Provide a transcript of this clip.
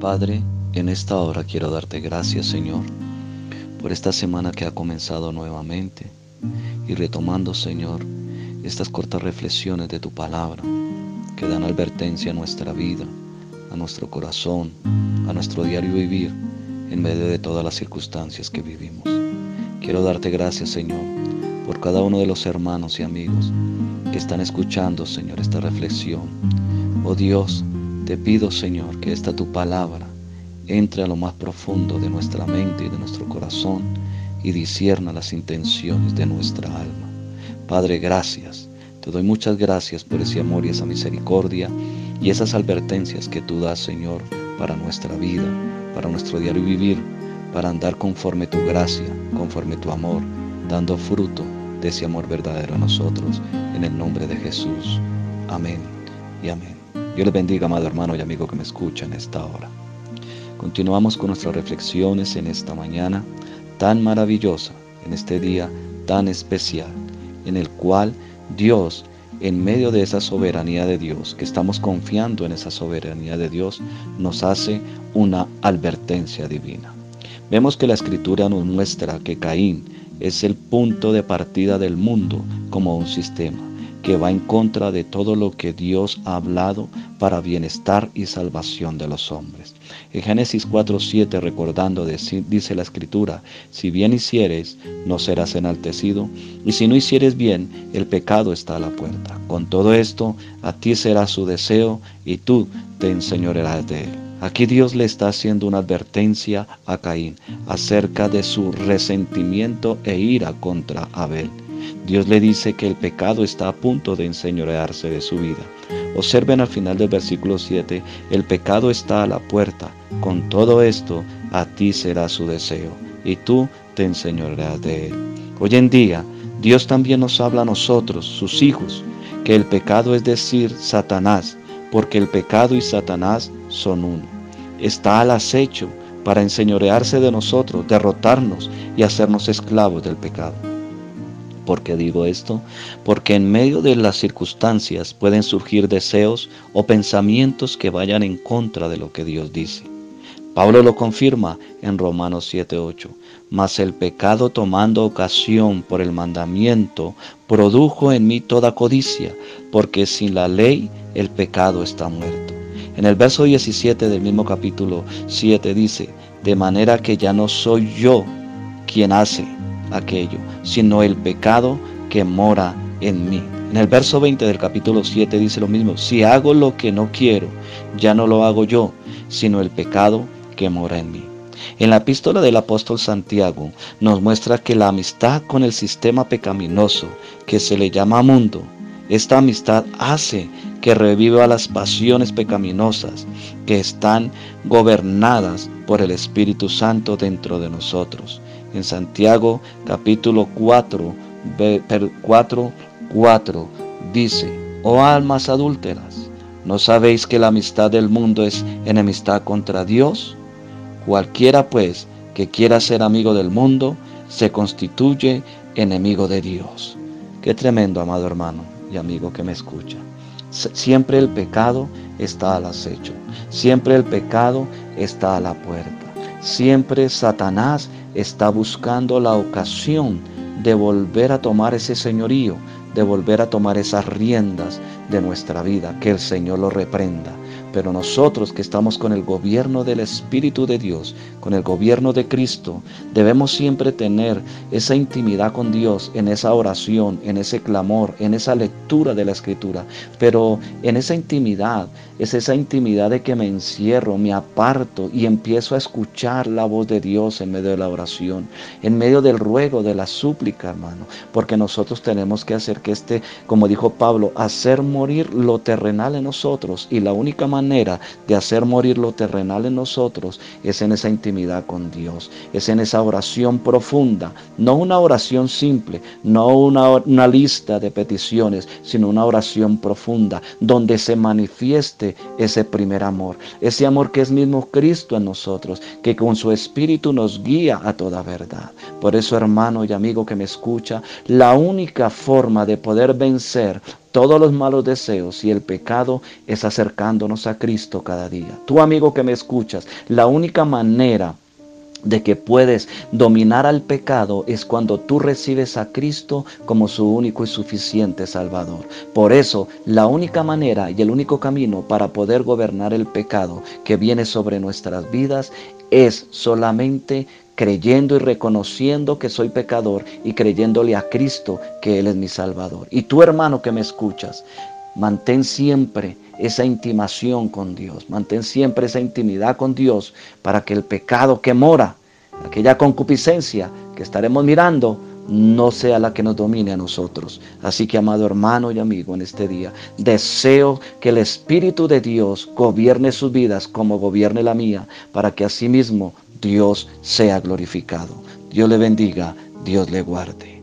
Padre, en esta hora quiero darte gracias, Señor, por esta semana que ha comenzado nuevamente y retomando, Señor, estas cortas reflexiones de tu palabra que dan advertencia a nuestra vida, a nuestro corazón, a nuestro diario vivir en medio de todas las circunstancias que vivimos. Quiero darte gracias, Señor, por cada uno de los hermanos y amigos que están escuchando, Señor, esta reflexión. Oh Dios, te pido, Señor, que esta tu palabra entre a lo más profundo de nuestra mente y de nuestro corazón y disierna las intenciones de nuestra alma. Padre, gracias. Te doy muchas gracias por ese amor y esa misericordia y esas advertencias que tú das, Señor, para nuestra vida, para nuestro diario vivir, para andar conforme tu gracia, conforme tu amor, dando fruto de ese amor verdadero a nosotros, en el nombre de Jesús. Amén y amén. Dios les bendiga, amado hermano y amigo que me escucha en esta hora. Continuamos con nuestras reflexiones en esta mañana tan maravillosa, en este día tan especial, en el cual Dios, en medio de esa soberanía de Dios, que estamos confiando en esa soberanía de Dios, nos hace una advertencia divina. Vemos que la escritura nos muestra que Caín es el punto de partida del mundo como un sistema que va en contra de todo lo que Dios ha hablado para bienestar y salvación de los hombres. En Génesis 4:7 recordando dice la escritura, si bien hicieres, no serás enaltecido, y si no hicieres bien, el pecado está a la puerta. Con todo esto, a ti será su deseo y tú te enseñorearás de él. Aquí Dios le está haciendo una advertencia a Caín acerca de su resentimiento e ira contra Abel. Dios le dice que el pecado está a punto de enseñorearse de su vida. Observen al final del versículo 7, el pecado está a la puerta. Con todo esto, a ti será su deseo, y tú te enseñorearás de él. Hoy en día, Dios también nos habla a nosotros, sus hijos, que el pecado es decir, Satanás, porque el pecado y Satanás son uno. Está al acecho para enseñorearse de nosotros, derrotarnos y hacernos esclavos del pecado. ¿Por qué digo esto? Porque en medio de las circunstancias pueden surgir deseos o pensamientos que vayan en contra de lo que Dios dice. Pablo lo confirma en Romanos 7:8. Mas el pecado tomando ocasión por el mandamiento produjo en mí toda codicia, porque sin la ley el pecado está muerto. En el verso 17 del mismo capítulo 7 dice, de manera que ya no soy yo quien hace, aquello, sino el pecado que mora en mí. En el verso 20 del capítulo 7 dice lo mismo, si hago lo que no quiero, ya no lo hago yo, sino el pecado que mora en mí. En la epístola del apóstol Santiago nos muestra que la amistad con el sistema pecaminoso que se le llama mundo, esta amistad hace que reviva las pasiones pecaminosas que están gobernadas por el Espíritu Santo dentro de nosotros en Santiago capítulo 4, 4, 4 dice, oh almas adúlteras, ¿no sabéis que la amistad del mundo es enemistad contra Dios? Cualquiera pues que quiera ser amigo del mundo, se constituye enemigo de Dios. Qué tremendo, amado hermano y amigo que me escucha. Siempre el pecado está al acecho. Siempre el pecado está a la puerta. Siempre Satanás está buscando la ocasión de volver a tomar ese señorío, de volver a tomar esas riendas de nuestra vida. Que el Señor lo reprenda. Pero nosotros que estamos con el gobierno del Espíritu de Dios, con el gobierno de Cristo, debemos siempre tener esa intimidad con Dios en esa oración, en ese clamor, en esa lectura de la Escritura. Pero en esa intimidad, es esa intimidad de que me encierro, me aparto y empiezo a escuchar la voz de Dios en medio de la oración, en medio del ruego, de la súplica, hermano. Porque nosotros tenemos que hacer que este, como dijo Pablo, hacer morir lo terrenal en nosotros. Y la única manera de hacer morir lo terrenal en nosotros es en esa intimidad con Dios, es en esa oración profunda, no una oración simple, no una, una lista de peticiones, sino una oración profunda donde se manifieste ese primer amor, ese amor que es mismo Cristo en nosotros, que con su Espíritu nos guía a toda verdad. Por eso, hermano y amigo que me escucha, la única forma de poder vencer todos los malos deseos y el pecado es acercándonos a Cristo cada día. Tú amigo que me escuchas, la única manera de que puedes dominar al pecado es cuando tú recibes a Cristo como su único y suficiente Salvador. Por eso, la única manera y el único camino para poder gobernar el pecado que viene sobre nuestras vidas es solamente creyendo y reconociendo que soy pecador y creyéndole a Cristo que Él es mi Salvador. Y tú hermano que me escuchas, mantén siempre esa intimación con Dios, mantén siempre esa intimidad con Dios para que el pecado que mora, aquella concupiscencia que estaremos mirando, no sea la que nos domine a nosotros. Así que, amado hermano y amigo, en este día, deseo que el Espíritu de Dios gobierne sus vidas como gobierne la mía, para que asimismo Dios sea glorificado. Dios le bendiga, Dios le guarde.